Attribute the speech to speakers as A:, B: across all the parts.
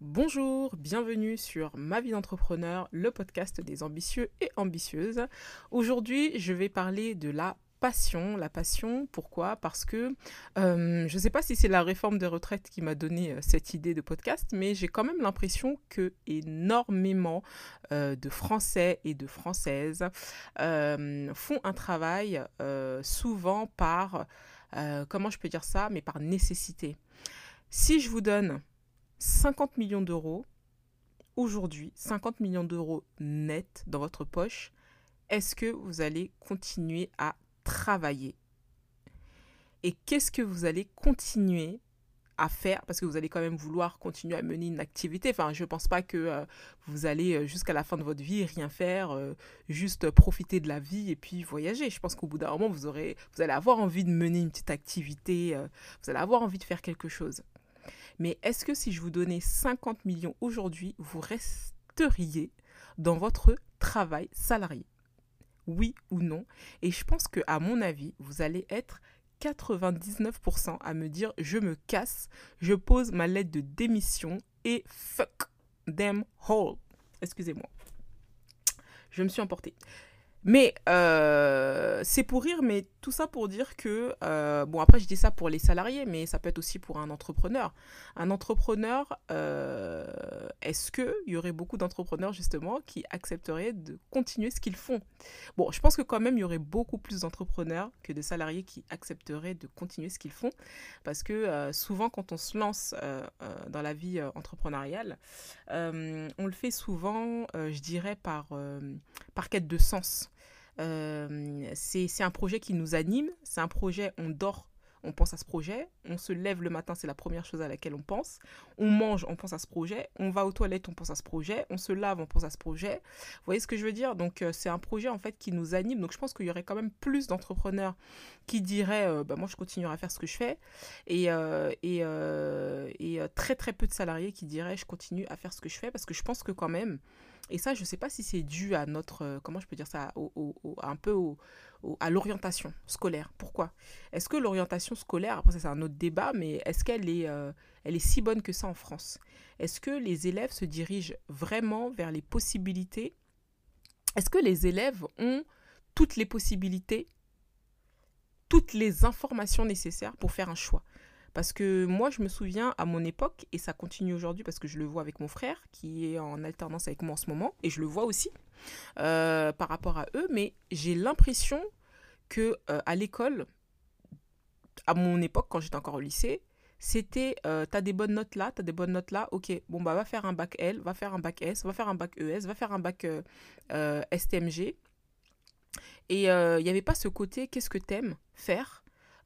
A: Bonjour, bienvenue sur Ma vie d'entrepreneur, le podcast des ambitieux et ambitieuses. Aujourd'hui, je vais parler de la passion. La passion, pourquoi? Parce que euh, je ne sais pas si c'est la réforme des retraites qui m'a donné euh, cette idée de podcast, mais j'ai quand même l'impression que énormément euh, de Français et de Françaises font un travail souvent par, comment je peux dire ça, mais par nécessité. Si je vous donne 50 millions d'euros, aujourd'hui, 50 millions d'euros net dans votre poche, est-ce que vous allez continuer à travailler Et qu'est-ce que vous allez continuer à faire? Parce que vous allez quand même vouloir continuer à mener une activité. Enfin, je ne pense pas que euh, vous allez euh, jusqu'à la fin de votre vie rien faire, euh, juste profiter de la vie et puis voyager. Je pense qu'au bout d'un moment, vous, aurez, vous allez avoir envie de mener une petite activité, vous allez avoir envie de faire quelque chose. Mais est-ce que si je vous donnais 50 millions aujourd'hui, vous resteriez dans votre travail salarié? Oui ou non Et je pense que à mon avis, vous allez être 99% à me dire je me casse, je pose ma lettre de démission et fuck them all. Excusez-moi. Je me suis emportée. Mais euh, c'est pour rire, mais tout ça pour dire que, euh, bon après je dis ça pour les salariés, mais ça peut être aussi pour un entrepreneur. Un entrepreneur, euh, est-ce qu'il y aurait beaucoup d'entrepreneurs justement qui accepteraient de continuer ce qu'ils font? Bon, je pense que quand même il y aurait beaucoup plus d'entrepreneurs que de salariés qui accepteraient de continuer ce qu'ils font, parce que souvent quand on se lance dans la vie entrepreneuriale, on le fait souvent, je dirais, par, par quête de sens. Euh, c'est un projet qui nous anime, c'est un projet, on dort on pense à ce projet. On se lève le matin, c'est la première chose à laquelle on pense. On mange, on pense à ce projet. On va aux toilettes, on pense à ce projet. On se lave, on pense à ce projet. Vous voyez ce que je veux dire? Donc euh, c'est un projet en fait qui nous anime. Donc je pense qu'il y aurait quand même plus d'entrepreneurs qui diraient euh, bah, moi je continuerai à faire ce que je fais et, très très peu de salariés qui diraient je continue à faire ce que je fais parce que je pense que quand même et ça, je ne sais pas si c'est dû à notre, euh, comment je peux dire ça, un peu à l'orientation scolaire. Pourquoi? Est-ce que l'orientation scolaire, après ça c'est un autre débat, mais est-ce qu'elle est, euh, elle est si bonne que ça en France? Est-ce que les élèves se dirigent vraiment vers les possibilités? Est-ce que les élèves ont toutes les possibilités, toutes les informations nécessaires pour faire un choix? Parce que moi, je me souviens à mon époque, et ça continue aujourd'hui parce que je le vois avec mon frère qui est en alternance avec moi en ce moment, et je le vois aussi euh, par rapport à eux, mais j'ai l'impression que euh, à l'école, à mon époque, quand j'étais encore au lycée, c'était euh, t'as des bonnes notes là, t'as des bonnes notes là, ok, bon bah va faire un bac L, va faire un bac S, va faire un bac ES, va faire un bac STMG. Et il n'y avait pas ce côté qu'est-ce que t'aimes faire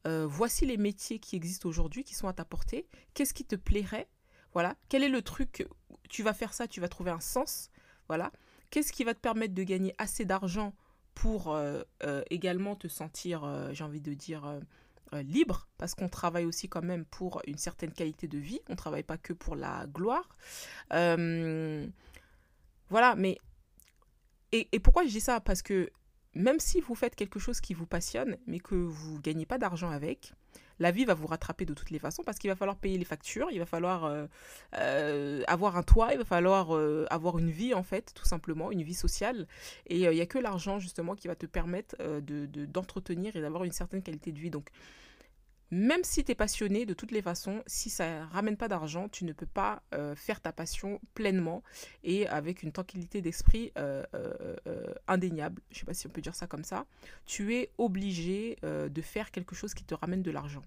A: euh, voici les métiers qui existent aujourd'hui, qui sont à ta portée, qu'est-ce qui te plairait, voilà, quel est le truc, tu vas faire ça, tu vas trouver un sens, voilà, qu'est-ce qui va te permettre de gagner assez d'argent pour euh, euh, également te sentir, j'ai envie de dire, libre, parce qu'on travaille aussi quand même pour une certaine qualité de vie, on ne travaille pas que pour la gloire. voilà, mais... Et, et pourquoi je dis ça? Parce que même si vous faites quelque chose qui vous passionne, mais que vous ne gagnez pas d'argent avec, la vie va vous rattraper de toutes les façons parce qu'il va falloir payer les factures, il va falloir euh, euh, avoir un toit, il va falloir euh, avoir une vie en fait, tout simplement, une vie sociale. Et il n'y a que l'argent justement qui va te permettre de, d'entretenir et d'avoir une certaine qualité de vie. Donc même si tu es passionné, de toutes les façons, si ça ramène pas d'argent, tu ne peux pas euh, faire ta passion pleinement et avec une tranquillité d'esprit euh, euh, indéniable. Je sais pas si on peut dire ça comme ça. Tu es obligé de faire quelque chose qui te ramène de l'argent.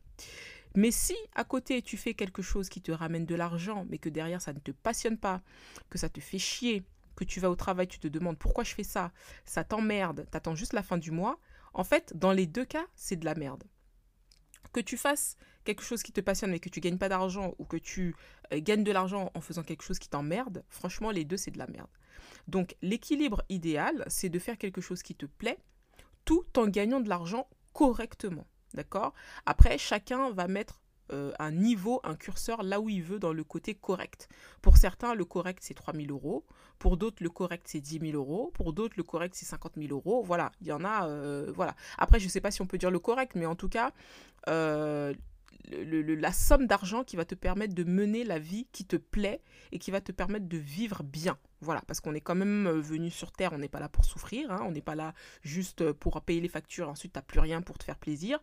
A: Mais si à côté tu fais quelque chose qui te ramène de l'argent, mais que derrière ça ne te passionne pas, que ça te fait chier, que tu vas au travail, tu te demandes pourquoi je fais ça, ça t'emmerde, t'attends juste la fin du mois, en fait, dans les deux cas, c'est de la merde que tu fasses quelque chose qui te passionne mais que tu gagnes pas d'argent ou que tu euh, gagnes de l'argent en faisant quelque chose qui t'emmerde, franchement, les deux, c'est de la merde. Donc, l'équilibre idéal, c'est de faire quelque chose qui te plaît tout en gagnant de l'argent correctement. D'accord? Après, chacun va mettre euh, un niveau, un curseur là où il veut dans le côté correct. Pour certains, le correct c'est 3 000 euros. Pour d'autres, le correct c'est 10 000 euros. Pour d'autres, le correct c'est 50 000 euros. Voilà, il y en a. euh, voilà. Après, je ne sais pas si on peut dire le correct, mais en tout cas, euh, la somme d'argent qui va te permettre de mener la vie qui te plaît et qui va te permettre de vivre bien. Voilà, parce qu'on est quand même venu sur Terre, on n'est pas là pour souffrir, hein, on n'est pas là juste pour payer les factures, ensuite tu n'as plus rien pour te faire plaisir.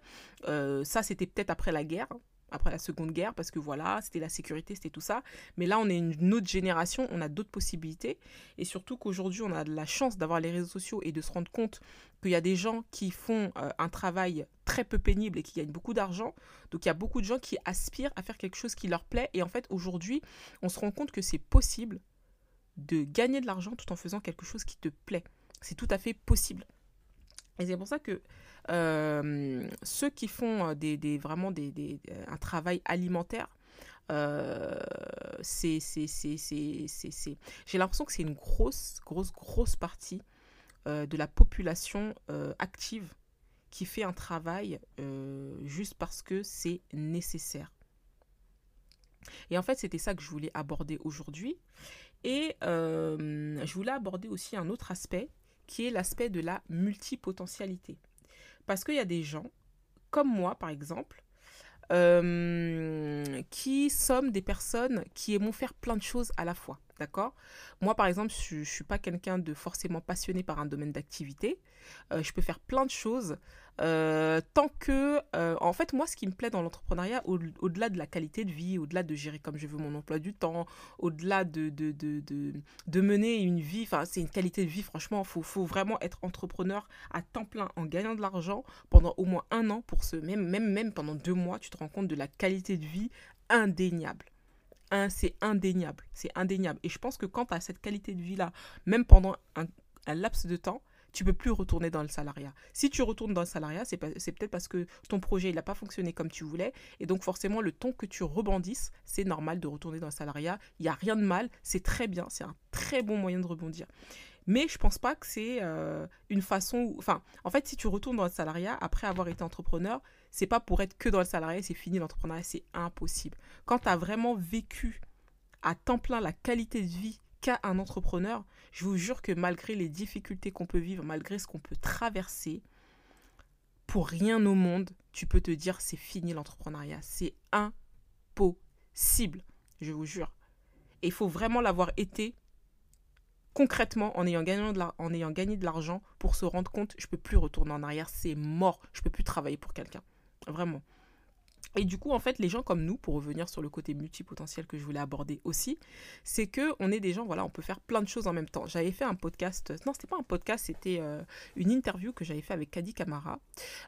A: Ça, c'était peut-être après la guerre, après la Seconde Guerre, parce que voilà, c'était la sécurité, c'était tout ça. Mais là, on est une autre génération, on a d'autres possibilités. Et surtout qu'aujourd'hui, on a de la chance d'avoir les réseaux sociaux et de se rendre compte qu'il y a des gens qui font euh, un travail très peu pénible et qui gagnent beaucoup d'argent. Donc il y a beaucoup de gens qui aspirent à faire quelque chose qui leur plaît. Et en fait, aujourd'hui, on se rend compte que c'est possible de gagner de l'argent tout en faisant quelque chose qui te plaît. C'est tout à fait possible. Et c'est pour ça que euh, ceux qui font euh, des, vraiment des, euh, un travail alimentaire, j'ai l'impression que c'est une grosse, grosse, grosse partie de la population active qui fait un travail juste parce que c'est nécessaire. Et en fait, c'était ça que je voulais aborder aujourd'hui. Et je voulais aborder aussi un autre aspect qui est l'aspect de la multipotentialité. Parce qu'il y a des gens, comme moi par exemple, euh, qui sommes des personnes qui aimons faire plein de choses à la fois. D'accord? Moi par exemple, je ne suis pas quelqu'un de forcément passionné par un domaine d'activité. Euh, je peux faire plein de choses. euh, tant que, euh, en fait, moi, ce qui me plaît dans l'entrepreneuriat, au- au-delà de la qualité de vie, au-delà de gérer comme je veux mon emploi du temps, au-delà de, de, de, de, de mener une vie, enfin, c'est une qualité de vie, franchement, il faut, faut vraiment être entrepreneur à temps plein en gagnant de l'argent pendant au moins un an pour ce, même, même, même pendant deux mois, tu te rends compte de la qualité de vie indéniable. C'est indéniable, c'est indéniable. Et je pense que quand tu as cette qualité de vie-là, même pendant un, laps de temps, tu peux plus retourner dans le salariat. Si tu retournes dans le salariat, c'est, peut-être parce que ton projet n'a pas fonctionné comme tu voulais. Et donc forcément, le temps que tu rebondisses, c'est normal de retourner dans le salariat. Il n'y a rien de mal, c'est très bien, c'est un très bon moyen de rebondir. Mais je pense pas que c'est euh, une façon. Enfin, en fait, si tu retournes dans le salariat après avoir été entrepreneur, c'est pas pour être que dans le salariat, c'est fini l'entrepreneuriat, c'est impossible. Quand tu as vraiment vécu à temps plein la qualité de vie qu'a un entrepreneur, je vous jure que malgré les difficultés qu'on peut vivre, malgré ce qu'on peut traverser, pour rien au monde, tu peux te dire c'est fini l'entrepreneuriat. C'est impossible, je vous jure. Et il faut vraiment l'avoir été concrètement en ayant, gagné de en ayant gagné de l'argent pour se rendre compte je peux plus retourner en arrière, c'est mort, je peux plus travailler pour quelqu'un. Vraiment. Et du coup, en fait, les gens comme nous, pour revenir sur le côté multipotentiel que je voulais aborder aussi, c'est que on est des gens, voilà, on peut faire plein de choses en même temps. J'avais fait un podcast, non, c'était pas un podcast, c'était euh, une interview que j'avais fait avec Kadi Kamara,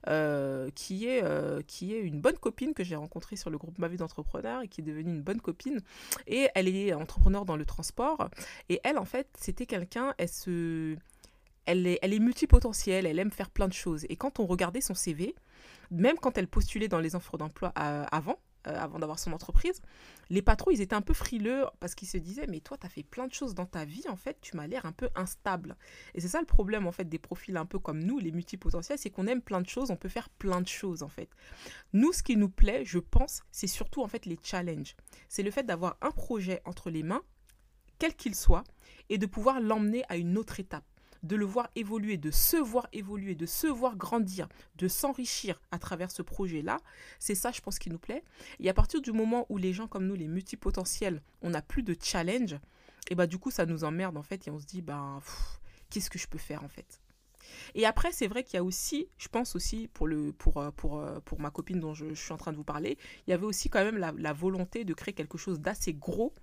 A: euh, qui, est, euh, qui est une bonne copine que j'ai rencontrée sur le groupe Ma vie d'entrepreneur et qui est devenue une bonne copine. Et elle est entrepreneur dans le transport. Et elle, en fait, c'était quelqu'un, elle se... Elle est, elle est multipotentielle, elle aime faire plein de choses. Et quand on regardait son CV, même quand elle postulait dans les offres d'emploi euh, avant, euh, avant d'avoir son entreprise, les patrons, étaient un peu frileux parce qu'ils se disaient, mais toi, tu as fait plein de choses dans ta vie, en fait, tu m'as l'air un peu instable. Et c'est ça le problème, en fait, des profils un peu comme nous, les multipotentiels, c'est qu'on aime plein de choses, on peut faire plein de choses, en fait. Nous, ce qui nous plaît, je pense, c'est surtout, en fait, les challenges. C'est le fait d'avoir un projet entre les mains, quel qu'il soit, et de pouvoir l'emmener à une autre étape de le voir évoluer, de se voir évoluer, de se voir grandir, de s'enrichir à travers ce projet-là, c'est ça, je pense, qui nous plaît. Et à partir du moment où les gens comme nous, les multipotentiels, on n'a plus de challenge, et bah du coup, ça nous emmerde en fait, et on se dit, ben, qu'est-ce que je peux faire en fait? Et après, c'est vrai qu'il y a aussi, je pense aussi pour, le, pour, euh, pour, euh, pour ma copine dont je, suis en train de vous parler, il y avait aussi quand même la volonté de créer quelque chose d'assez gros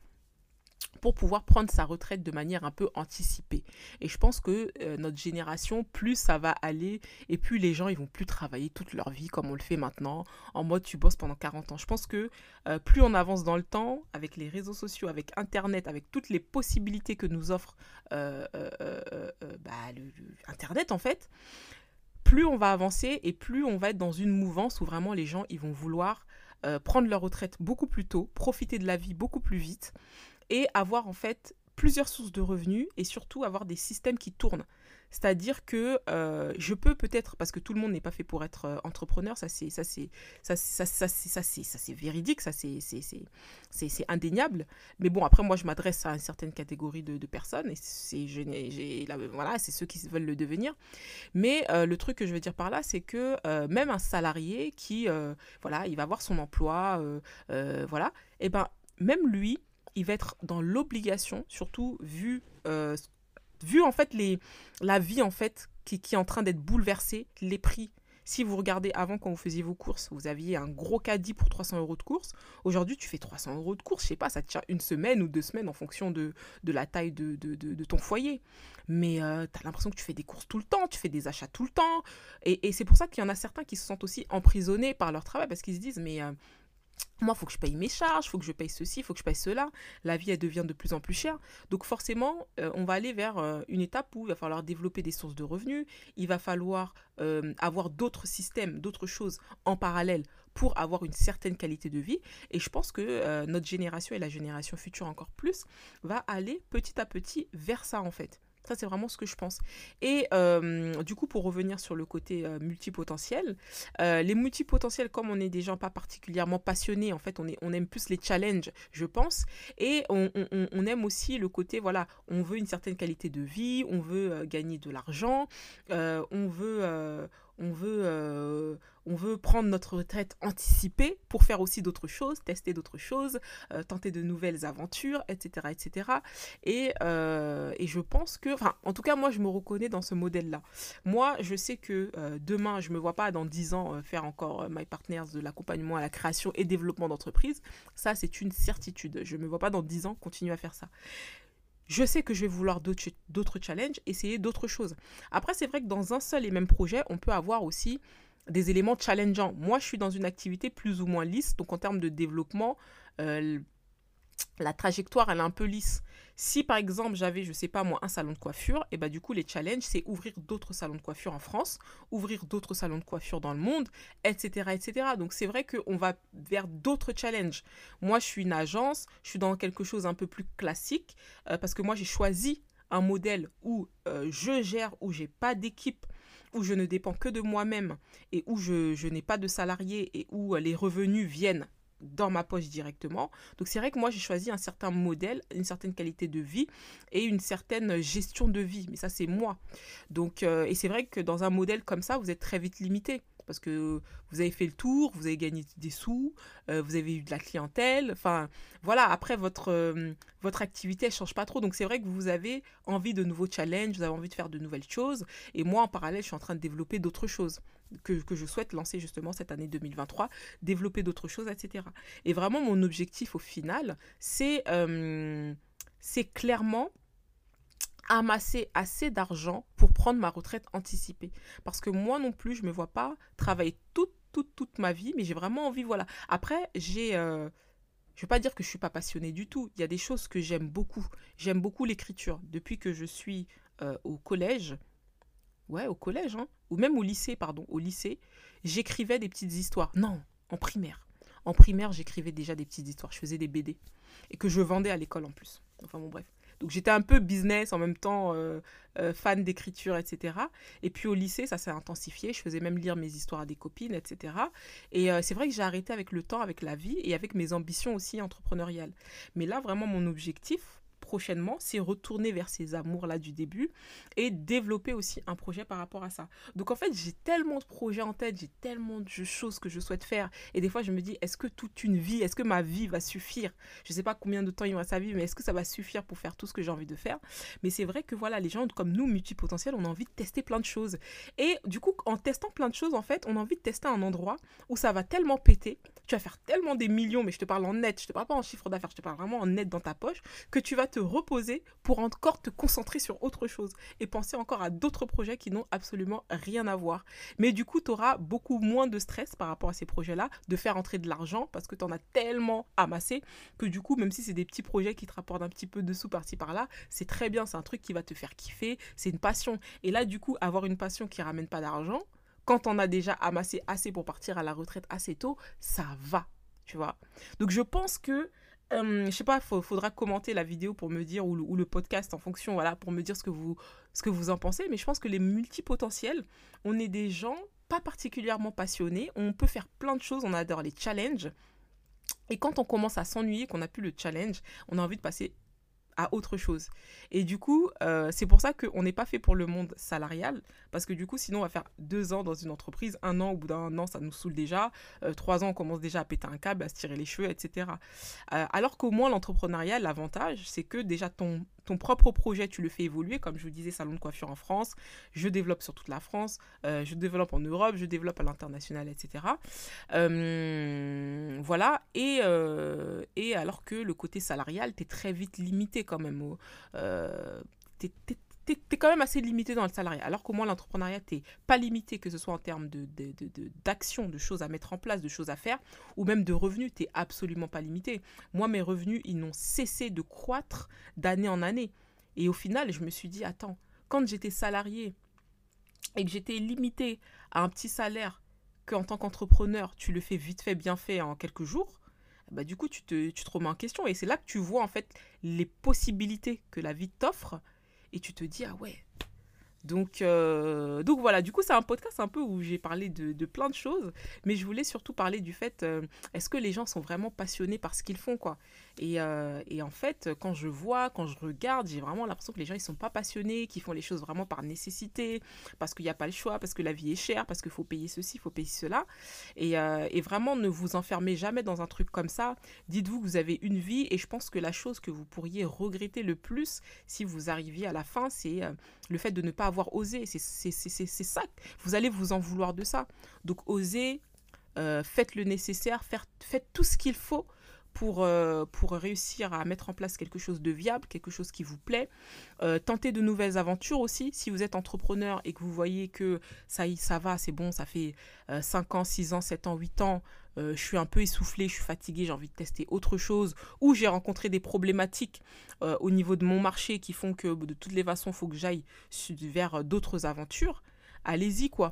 A: pour pouvoir prendre sa retraite de manière un peu anticipée. Et je pense que euh, notre génération, plus ça va aller, et plus les gens, ils vont plus travailler toute leur vie comme on le fait maintenant, en mode tu bosses pendant 40 ans. Je pense que euh, plus on avance dans le temps, avec les réseaux sociaux, avec Internet, avec toutes les possibilités que nous offre euh, bah, Internet en fait, plus on va avancer et plus on va être dans une mouvance où vraiment les gens, ils vont vouloir prendre leur retraite beaucoup plus tôt, profiter de la vie beaucoup plus vite et avoir en fait plusieurs sources de revenus et surtout avoir des systèmes qui tournent. C'est-à-dire que euh, je peux peut-être, parce que tout le monde n'est pas fait pour être euh, entrepreneur, ça c'est ça c'est ça ça ça c'est véridique, ça c'est c'est indéniable. Mais bon après moi je m'adresse à une certaine catégorie de, de personnes et c'est j'ai voilà c'est ceux qui veulent le devenir. Mais euh, le truc que je veux dire par là c'est que même un salarié qui voilà il va avoir son emploi voilà et eh ben même lui il va être dans l'obligation, surtout vu vu en fait les, la vie en fait qui, est en train d'être bouleversée, les prix. Si vous regardez avant quand vous faisiez vos courses, vous aviez un gros caddie pour 300 euros de course. Aujourd'hui, tu fais 300 euros de course. Je sais pas, ça tient une semaine ou deux semaines en fonction de, de la taille de, de, ton foyer. Mais euh, tu as l'impression que tu fais des courses tout le temps, tu fais des achats tout le temps. Et, et c'est pour ça qu'il y en a certains qui se sentent aussi emprisonnés par leur travail parce qu'ils se disent, mais euh, moi, il faut que je paye mes charges, il faut que je paye ceci, il faut que je paye cela. La vie, elle devient de plus en plus chère. Donc forcément, euh, on va aller vers euh, une étape où il va falloir développer des sources de revenus, il va falloir euh, avoir d'autres systèmes, d'autres choses en parallèle pour avoir une certaine qualité de vie. Et je pense que notre génération et la génération future encore plus va aller petit à petit vers ça en fait. Ça, c'est vraiment ce que je pense. Et euh, du coup, pour revenir sur le côté euh, multipotentiel, euh, les multipotentiels, comme on est des gens pas particulièrement passionnés, en fait, on, est, on aime plus les challenges, je pense. Et on, on, aime aussi le côté, voilà, on veut une certaine qualité de vie, on veut gagner de l'argent, on veut on veut, euh, on veut prendre notre retraite anticipée pour faire aussi d'autres choses, tester d'autres choses, euh, tenter de nouvelles aventures, etc. etc. Et, euh, et je pense que, enfin, en tout cas, moi, je me reconnais dans ce modèle-là. Moi, je sais que demain, je ne me vois pas dans 10 ans faire encore My Partners de l'accompagnement à la création et développement d'entreprise. Ça, c'est une certitude. Je ne me vois pas dans 10 ans continuer à faire ça je sais que je vais vouloir d'autres challenges, essayer d'autres choses. Après, c'est vrai que dans un seul et même projet, on peut avoir aussi des éléments challengeants. Moi, je suis dans une activité plus ou moins lisse, donc en termes de développement, euh, la trajectoire, elle est un peu lisse. Si par exemple j'avais, je sais pas moi, un salon de coiffure, et eh bah ben, du coup les challenges, c'est ouvrir d'autres salons de coiffure en France, ouvrir d'autres salons de coiffure dans le monde, etc. Donc c'est vrai qu'on va vers d'autres challenges. Moi je suis une agence, je suis dans quelque chose un peu plus classique, euh, parce que moi j'ai choisi un modèle où euh, je gère, où j'ai pas d'équipe, où je ne dépends que de moi-même et où je, je n'ai pas de salariés et où euh, les revenus viennent dans ma poche directement. Donc c'est vrai que moi j'ai choisi un certain modèle, une certaine qualité de vie et une certaine gestion de vie. Mais ça c'est moi. Donc euh, et c'est vrai que dans un modèle comme ça, vous êtes très vite limité parce que vous avez fait le tour, vous avez gagné des sous, euh, vous avez eu de la clientèle. Enfin, voilà, après, votre, euh, votre activité, elle change pas trop. Donc, c'est vrai que vous avez envie de nouveaux challenges, vous avez envie de faire de nouvelles choses. Et moi, en parallèle, je suis en train de développer d'autres choses que, je souhaite lancer justement cette année 2023, développer d'autres choses, etc. Et vraiment, mon objectif au final, c'est euh, clairement amasser assez d'argent pour prendre ma retraite anticipée. Parce que moi non plus, je ne me vois pas travailler toute, toute, toute ma vie, mais j'ai vraiment envie, voilà. Après, j'ai... Euh, je ne veux pas dire que je ne suis pas passionnée du tout. Il y a des choses que j'aime beaucoup. J'aime beaucoup l'écriture. Depuis que je suis euh, au collège, ouais, au collège, hein, ou même au lycée, pardon, au lycée, j'écrivais des petites histoires. Non, en primaire. En primaire, j'écrivais déjà des petites histoires. Je faisais des BD. Et que je vendais à l'école en plus. Enfin bon, bref. Donc j'étais un peu business en même temps, euh, euh, fan d'écriture, etc. Et puis au lycée, ça s'est intensifié. Je faisais même lire mes histoires à des copines, etc. Et euh, c'est vrai que j'ai arrêté avec le temps, avec la vie et avec mes ambitions aussi entrepreneuriales. Mais là, vraiment, mon objectif, prochainement, c'est retourner vers ces amours-là du début et développer aussi un projet par rapport à ça. Donc en fait, j'ai tellement de projets en tête, j'ai tellement de choses que je souhaite faire. Et des fois, je me dis, est-ce que toute une vie, est-ce que ma vie va suffire? Je ne sais pas combien de temps il me reste à vivre, mais est-ce que ça va suffire pour faire tout ce que j'ai envie de faire? Mais c'est vrai que voilà, les gens comme nous, multipotentiels, on a envie de tester plein de choses. Et du coup, en testant plein de choses, en fait, on a envie de tester un endroit où ça va tellement péter, tu vas faire tellement des millions, mais je te parle en net, je te parle pas en chiffre d'affaires, je te parle vraiment en net dans ta poche, que tu vas te reposer pour encore te concentrer sur autre chose et penser encore à d'autres projets qui n'ont absolument rien à voir. Mais du coup, tu auras beaucoup moins de stress par rapport à ces projets-là, de faire entrer de l'argent parce que tu en as tellement amassé que du coup, même si c'est des petits projets qui te rapportent un petit peu de sous par-ci par-là, c'est très bien, c'est un truc qui va te faire kiffer, c'est une passion. Et là, du coup, avoir une passion qui ramène pas d'argent, quand on a déjà amassé assez pour partir à la retraite assez tôt, ça va, tu vois. Donc je pense que je sais pas, il faudra commenter la vidéo pour me dire, ou le, podcast en fonction, voilà, pour me dire ce que, vous, ce que vous en pensez. Mais je pense que les multipotentiels, on est des gens pas particulièrement passionnés. On peut faire plein de choses, on adore les challenges. Et quand on commence à s'ennuyer, qu'on n'a plus le challenge, on a envie de passer à autre chose. Et du coup, euh, c'est pour ça qu'on n'est pas fait pour le monde salarial, parce que du coup, sinon, on va faire deux ans dans une entreprise, un an, au bout d'un an, ça nous saoule déjà, euh, trois ans, on commence déjà à péter un câble, à se tirer les cheveux, etc. Euh, alors qu'au moins, l'entrepreneuriat, l'avantage, c'est que déjà ton ton propre projet, tu le fais évoluer. Comme je vous disais, salon de coiffure en France, je développe sur toute la France, euh, je développe en Europe, je développe à l'international, etc. Euh, voilà. Et, euh, et alors que le côté salarial, tu es très vite limité quand même. Tu es, quand même assez limité dans le salariat. Alors qu'au moins, l'entrepreneuriat, tu pas limité, que ce soit en termes d'action, de, de, choses à mettre en place, de choses à faire, ou même de revenus, tu absolument pas limité. Moi, mes revenus, ils n'ont cessé de croître d'année en année. Et au final, je me suis dit, attends, quand j'étais salarié et que j'étais limité à un petit salaire, qu'en tant qu'entrepreneur, tu le fais vite fait, bien fait en quelques jours, bah, du coup, tu te, tu te remets en question. Et c'est là que tu vois, en fait, les possibilités que la vie t'offre et tu te dis, ah ouais, donc, euh, donc voilà, du coup, c'est un podcast un peu où j'ai parlé de, plein de choses, mais je voulais surtout parler du fait, euh, est-ce que les gens sont vraiment passionnés par ce qu'ils font, quoi? Et, euh, et, en fait, quand je vois, quand je regarde, j'ai vraiment l'impression que les gens, ils sont pas passionnés, qu'ils font les choses vraiment par nécessité, parce qu'il n'y a pas le choix, parce que la vie est chère, parce qu'il faut payer ceci, il faut payer cela. Et, et, vraiment, ne vous enfermez jamais dans un truc comme ça. Dites-vous que vous avez une vie, et je pense que la chose que vous pourriez regretter le plus, si vous arriviez à la fin, c'est le fait de ne pas avoir osé. C'est ça. Vous allez vous en vouloir de ça. Donc osez, euh, faites le nécessaire, faites tout ce qu'il faut pour, euh, pour réussir à mettre en place quelque chose de viable, quelque chose qui vous plaît. Euh, tentez de nouvelles aventures aussi. Si vous êtes entrepreneur et que vous voyez que ça, ça va, c'est bon, ça fait 5 ans, 6 ans, 7 ans, 8 ans, je suis un peu essoufflé, je suis fatigué, j'ai envie de tester autre chose, ou j'ai rencontré des problématiques au niveau de mon marché qui font que de toutes les façons, il faut que j'aille vers d'autres aventures, allez-y quoi.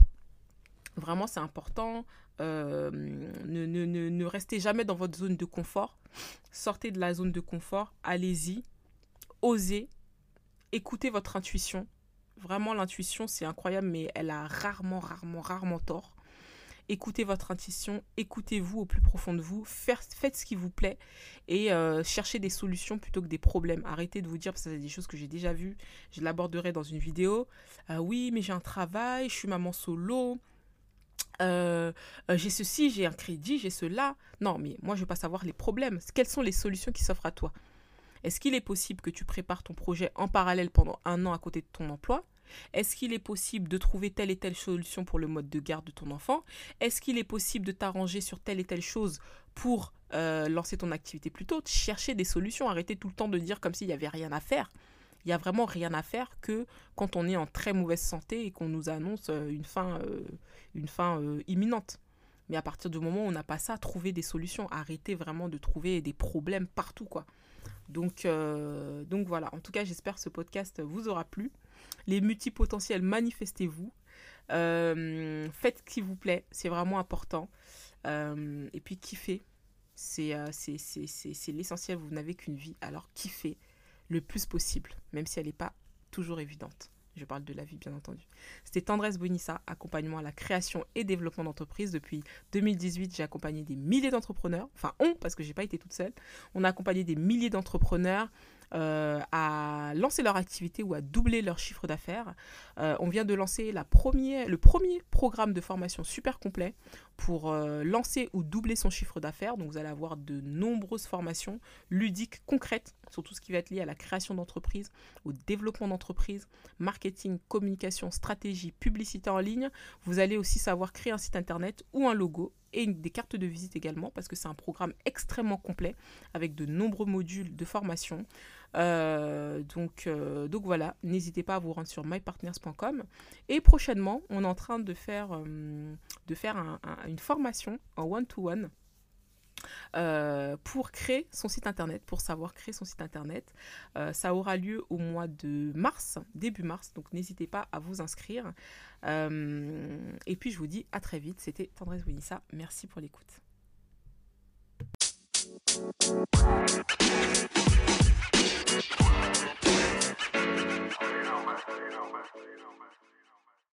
A: Vraiment, c'est important. Euh, ne, ne, ne, restez jamais dans votre zone de confort. Sortez de la zone de confort. Allez-y. Osez. Écoutez votre intuition. Vraiment, l'intuition, c'est incroyable, mais elle a rarement, rarement, rarement tort. Écoutez votre intuition, écoutez-vous au plus profond de vous, faites ce qui vous plaît et euh, cherchez des solutions plutôt que des problèmes. Arrêtez de vous dire, parce que c'est des choses que j'ai déjà vues, je l'aborderai dans une vidéo. Euh, oui, mais j'ai un travail, je suis maman solo, euh, j'ai ceci, j'ai un crédit, j'ai cela. Non, mais moi, je veux pas savoir les problèmes. Quelles sont les solutions qui s'offrent à toi? Est-ce qu'il est possible que tu prépares ton projet en parallèle pendant un an à côté de ton emploi? Est-ce qu'il est possible de trouver telle et telle solution pour le mode de garde de ton enfant? Est-ce qu'il est possible de t'arranger sur telle et telle chose pour euh, lancer ton activité plus tôt? Chercher des solutions, arrêter tout le temps de dire comme s'il n'y avait rien à faire il n'y a vraiment rien à faire que quand on est en très mauvaise santé et qu'on nous annonce euh, une fin, euh, une fin imminente. Mais à partir du moment où on n'a pas ça, trouver des solutions, arrêter vraiment de trouver des problèmes partout, quoi. Donc, donc voilà, en tout cas, j'espère que ce podcast vous aura plu. Les multipotentiels, manifestez-vous. faites ce qui vous plaît, c'est vraiment important. et puis kiffez, c'est l'essentiel, vous n'avez qu'une vie, alors kiffez le plus possible, même si elle n'est pas toujours évidente. Je parle de la vie, bien entendu. C'était Tendresse Bonissa, accompagnement à la création et développement d'entreprises. Depuis 2018, j'ai accompagné des milliers d'entrepreneurs. Enfin, on, parce que j'ai pas été toute seule. On a accompagné des milliers d'entrepreneurs euh, à lancer leur activité ou à doubler leur chiffre d'affaires. Euh, on vient de lancer le premier programme de formation super complet pour euh, lancer ou doubler son chiffre d'affaires. Donc vous allez avoir de nombreuses formations ludiques, concrètes, sur tout ce qui va être lié à la création d'entreprise, au développement d'entreprise, marketing, communication, stratégie, publicité en ligne. Vous allez aussi savoir créer un site internet ou un logo et des cartes de visite également parce que c'est un programme extrêmement complet avec de nombreux modules de formation. Euh, donc, euh, donc voilà, n'hésitez pas à vous rendre sur mypartners.com. Et prochainement, on est en train de faire, euh, de faire une formation en one-to-one. Pour créer son site internet, pour savoir créer son site internet. ça aura lieu au mois de mars, début mars, donc n'hésitez pas à vous inscrire. et puis je vous dis à très vite, c'était Tendresse Winissa, merci pour l'écoute.